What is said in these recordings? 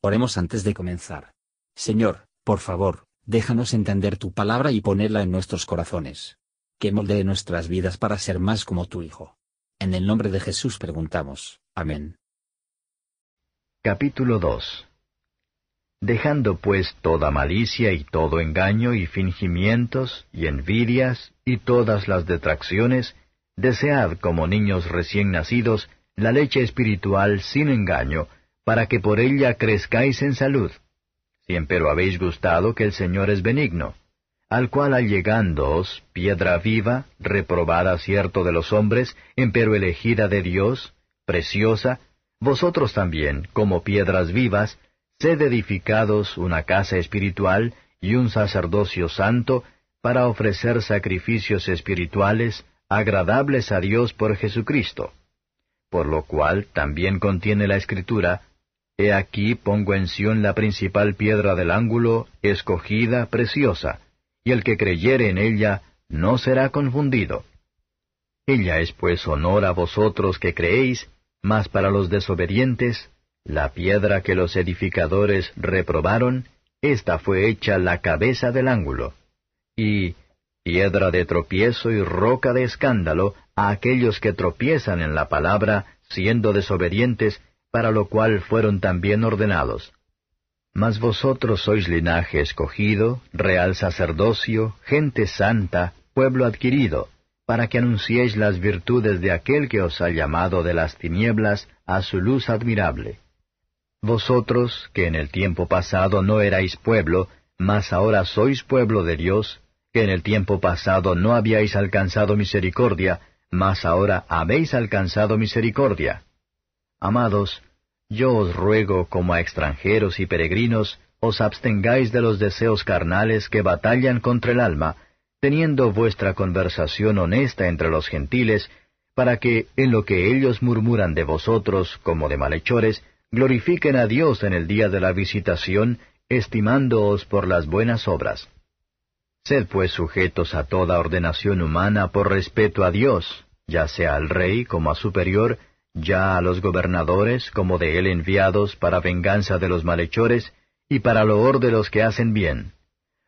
Oremos antes de comenzar. Señor, por favor, déjanos entender tu palabra y ponerla en nuestros corazones. Que moldee nuestras vidas para ser más como tu Hijo. En el nombre de Jesús preguntamos. Amén. Capítulo 2 Dejando pues toda malicia y todo engaño y fingimientos y envidias y todas las detracciones, desead como niños recién nacidos la leche espiritual sin engaño, para que por ella crezcáis en salud. Si empero habéis gustado que el Señor es benigno, al cual allegándoos, piedra viva, reprobada cierto de los hombres, empero elegida de Dios, preciosa, vosotros también, como piedras vivas, sed edificados una casa espiritual y un sacerdocio santo, para ofrecer sacrificios espirituales agradables a Dios por Jesucristo. Por lo cual también contiene la Escritura, He aquí pongo en Sión la principal piedra del ángulo, escogida, preciosa, y el que creyere en ella no será confundido. Ella es pues honor a vosotros que creéis, mas para los desobedientes, la piedra que los edificadores reprobaron, esta fue hecha la cabeza del ángulo. Y piedra de tropiezo y roca de escándalo a aquellos que tropiezan en la palabra, siendo desobedientes, para lo cual fueron también ordenados. Mas vosotros sois linaje escogido, real sacerdocio, gente santa, pueblo adquirido, para que anunciéis las virtudes de aquel que os ha llamado de las tinieblas a su luz admirable. Vosotros, que en el tiempo pasado no erais pueblo, mas ahora sois pueblo de Dios, que en el tiempo pasado no habíais alcanzado misericordia, mas ahora habéis alcanzado misericordia. Amados, yo os ruego como a extranjeros y peregrinos, os abstengáis de los deseos carnales que batallan contra el alma, teniendo vuestra conversación honesta entre los gentiles, para que, en lo que ellos murmuran de vosotros como de malhechores, glorifiquen a Dios en el día de la visitación, estimándoos por las buenas obras. Sed pues sujetos a toda ordenación humana por respeto a Dios, ya sea al rey como a superior, ya a los gobernadores como de él enviados para venganza de los malhechores y para loor de los que hacen bien.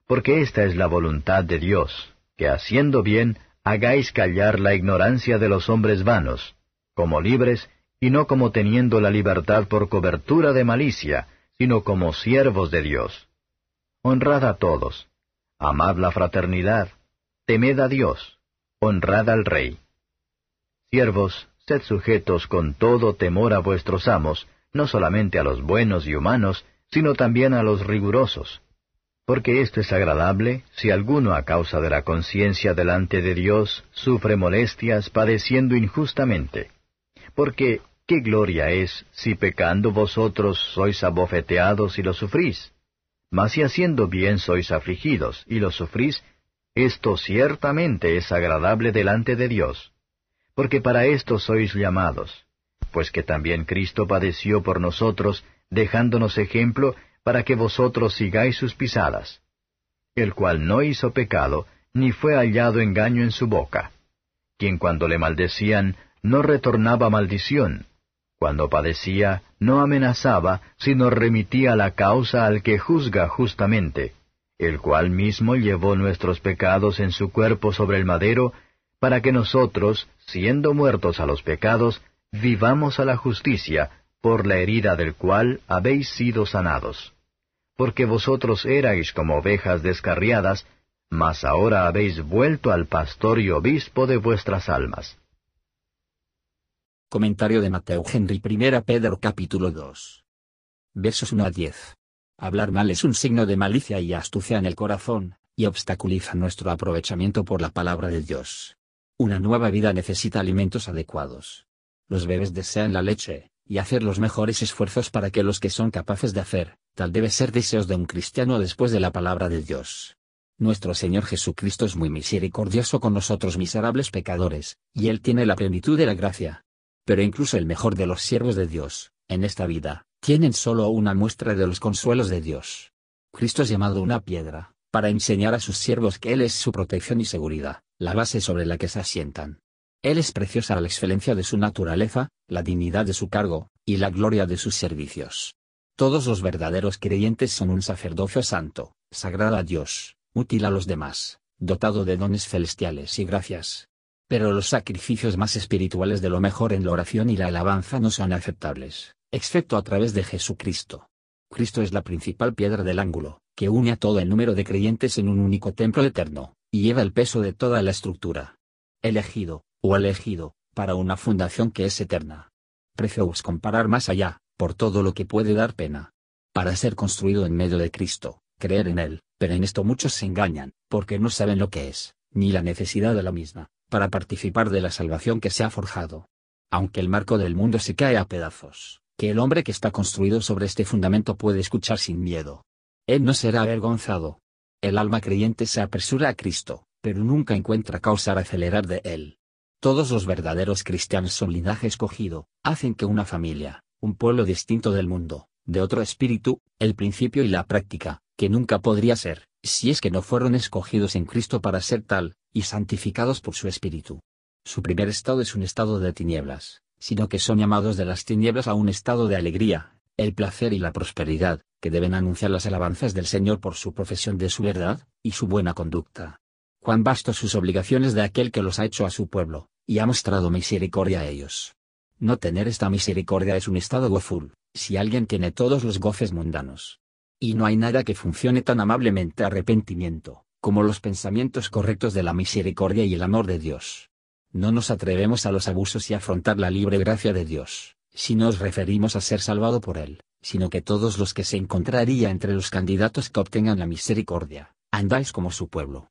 Porque esta es la voluntad de Dios, que haciendo bien hagáis callar la ignorancia de los hombres vanos, como libres y no como teniendo la libertad por cobertura de malicia, sino como siervos de Dios. Honrad a todos, amad la fraternidad, temed a Dios, honrad al Rey. Siervos, Sed sujetos con todo temor a vuestros amos, no solamente a los buenos y humanos, sino también a los rigurosos. Porque esto es agradable si alguno a causa de la conciencia delante de Dios sufre molestias padeciendo injustamente. Porque, ¿qué gloria es si pecando vosotros sois abofeteados y lo sufrís? Mas si haciendo bien sois afligidos y lo sufrís, esto ciertamente es agradable delante de Dios porque para esto sois llamados, pues que también Cristo padeció por nosotros, dejándonos ejemplo para que vosotros sigáis sus pisadas, el cual no hizo pecado, ni fue hallado engaño en su boca, quien cuando le maldecían no retornaba maldición, cuando padecía no amenazaba, sino remitía la causa al que juzga justamente, el cual mismo llevó nuestros pecados en su cuerpo sobre el madero, para que nosotros, siendo muertos a los pecados, vivamos a la justicia, por la herida del cual habéis sido sanados. Porque vosotros erais como ovejas descarriadas, mas ahora habéis vuelto al pastor y obispo de vuestras almas. Comentario de Mateo Henry I Pedro capítulo 2. Versos 1 a 10. Hablar mal es un signo de malicia y astucia en el corazón, y obstaculiza nuestro aprovechamiento por la palabra de Dios. Una nueva vida necesita alimentos adecuados. Los bebés desean la leche, y hacer los mejores esfuerzos para que los que son capaces de hacer, tal debe ser deseos de un cristiano después de la palabra de Dios. Nuestro Señor Jesucristo es muy misericordioso con nosotros miserables pecadores, y Él tiene la plenitud de la gracia. Pero incluso el mejor de los siervos de Dios, en esta vida, tienen solo una muestra de los consuelos de Dios. Cristo es llamado una piedra, para enseñar a sus siervos que Él es su protección y seguridad la base sobre la que se asientan. Él es preciosa la excelencia de su naturaleza, la dignidad de su cargo, y la gloria de sus servicios. Todos los verdaderos creyentes son un sacerdocio santo, sagrado a Dios, útil a los demás, dotado de dones celestiales y gracias. Pero los sacrificios más espirituales de lo mejor en la oración y la alabanza no son aceptables, excepto a través de Jesucristo. Cristo es la principal piedra del ángulo, que une a todo el número de creyentes en un único templo eterno, y lleva el peso de toda la estructura. Elegido, o elegido, para una fundación que es eterna. Prefeus comparar más allá, por todo lo que puede dar pena. Para ser construido en medio de Cristo, creer en Él, pero en esto muchos se engañan, porque no saben lo que es, ni la necesidad de la misma, para participar de la salvación que se ha forjado. Aunque el marco del mundo se cae a pedazos, que el hombre que está construido sobre este fundamento puede escuchar sin miedo. Él no será avergonzado. El alma creyente se apresura a Cristo, pero nunca encuentra causa para acelerar de Él. Todos los verdaderos cristianos son linaje escogido, hacen que una familia, un pueblo distinto del mundo, de otro espíritu, el principio y la práctica, que nunca podría ser, si es que no fueron escogidos en Cristo para ser tal, y santificados por su espíritu. Su primer estado es un estado de tinieblas, sino que son llamados de las tinieblas a un estado de alegría, el placer y la prosperidad, que deben anunciar las alabanzas del Señor por su profesión de su verdad, y su buena conducta. Cuán vastos sus obligaciones de aquel que los ha hecho a su pueblo, y ha mostrado misericordia a ellos. No tener esta misericordia es un estado goful, si alguien tiene todos los goces mundanos. Y no hay nada que funcione tan amablemente arrepentimiento, como los pensamientos correctos de la misericordia y el amor de Dios. No nos atrevemos a los abusos y afrontar la libre gracia de Dios, si nos referimos a ser salvado por Él, sino que todos los que se encontraría entre los candidatos que obtengan la misericordia, andáis como su pueblo.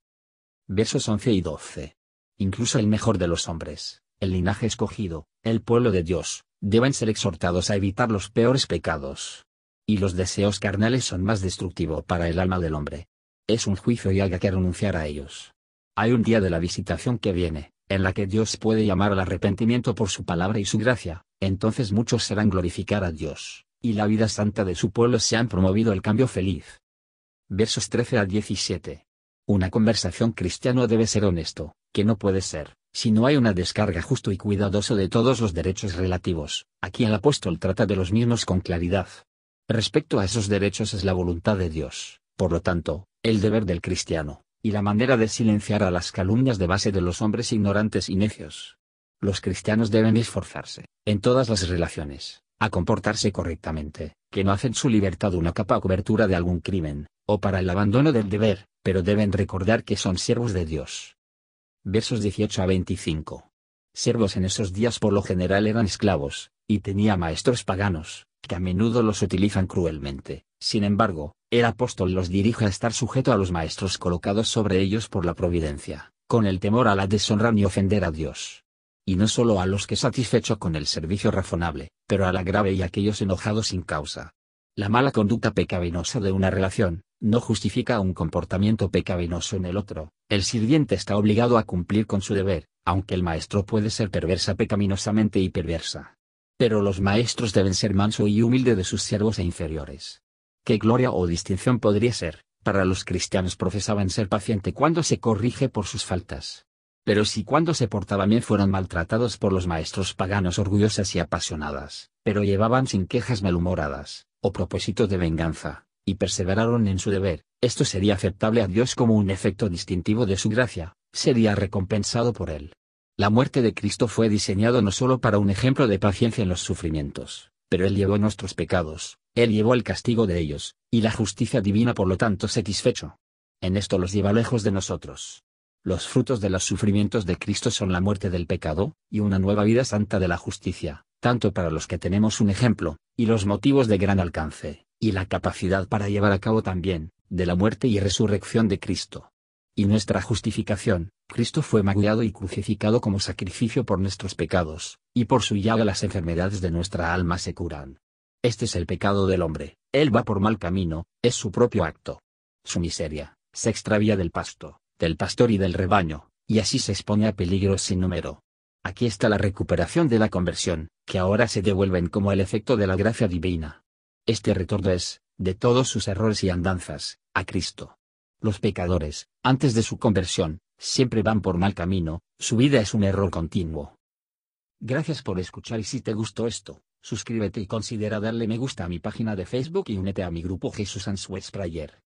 Versos 11 y 12. Incluso el mejor de los hombres, el linaje escogido, el pueblo de Dios, deben ser exhortados a evitar los peores pecados. Y los deseos carnales son más destructivos para el alma del hombre. Es un juicio y haya que renunciar a ellos. Hay un día de la visitación que viene, en la que Dios puede llamar al arrepentimiento por su palabra y su gracia, entonces muchos serán glorificar a Dios, y la vida santa de su pueblo se han promovido el cambio feliz. Versos 13 a 17. Una conversación cristiano debe ser honesto, que no puede ser, si no hay una descarga justo y cuidadoso de todos los derechos relativos, aquí el apóstol trata de los mismos con claridad. Respecto a esos derechos es la voluntad de Dios, por lo tanto, el deber del cristiano, y la manera de silenciar a las calumnias de base de los hombres ignorantes y necios. Los cristianos deben esforzarse, en todas las relaciones, a comportarse correctamente, que no hacen su libertad una capa cobertura de algún crimen, o para el abandono del deber, pero deben recordar que son siervos de Dios, versos 18 a 25. Servos en esos días por lo general eran esclavos, y tenía maestros paganos, que a menudo los utilizan cruelmente. Sin embargo, el apóstol los dirige a estar sujeto a los maestros colocados sobre ellos por la providencia, con el temor a la deshonra ni ofender a Dios. Y no solo a los que satisfecho con el servicio razonable, pero a la grave y a aquellos enojados sin causa. La mala conducta pecaminosa de una relación, no justifica un comportamiento pecaminoso en el otro, el sirviente está obligado a cumplir con su deber, aunque el maestro puede ser perversa pecaminosamente y perversa. Pero los maestros deben ser manso y humilde de sus siervos e inferiores. ¿Qué gloria o distinción podría ser, para los cristianos profesaban ser paciente cuando se corrige por sus faltas? Pero si cuando se portaban bien fueron maltratados por los maestros paganos orgullosas y apasionadas, pero llevaban sin quejas malhumoradas, o propósitos de venganza, y perseveraron en su deber, esto sería aceptable a Dios como un efecto distintivo de su gracia, sería recompensado por él. La muerte de Cristo fue diseñado no solo para un ejemplo de paciencia en los sufrimientos, pero Él llevó nuestros pecados, Él llevó el castigo de ellos, y la justicia divina por lo tanto satisfecho. En esto los lleva lejos de nosotros. Los frutos de los sufrimientos de Cristo son la muerte del pecado, y una nueva vida santa de la justicia, tanto para los que tenemos un ejemplo, y los motivos de gran alcance, y la capacidad para llevar a cabo también, de la muerte y resurrección de Cristo. Y nuestra justificación, Cristo fue magullado y crucificado como sacrificio por nuestros pecados, y por su llaga las enfermedades de nuestra alma se curan. Este es el pecado del hombre, él va por mal camino, es su propio acto. Su miseria, se extravía del pasto, del pastor y del rebaño, y así se expone a peligros sin número. Aquí está la recuperación de la conversión, que ahora se devuelven como el efecto de la gracia divina. Este retorno es, de todos sus errores y andanzas, a Cristo. Los pecadores, antes de su conversión, siempre van por mal camino, su vida es un error continuo. Gracias por escuchar y si te gustó esto, suscríbete y considera darle me gusta a mi página de Facebook y únete a mi grupo Jesús Answers Prayer.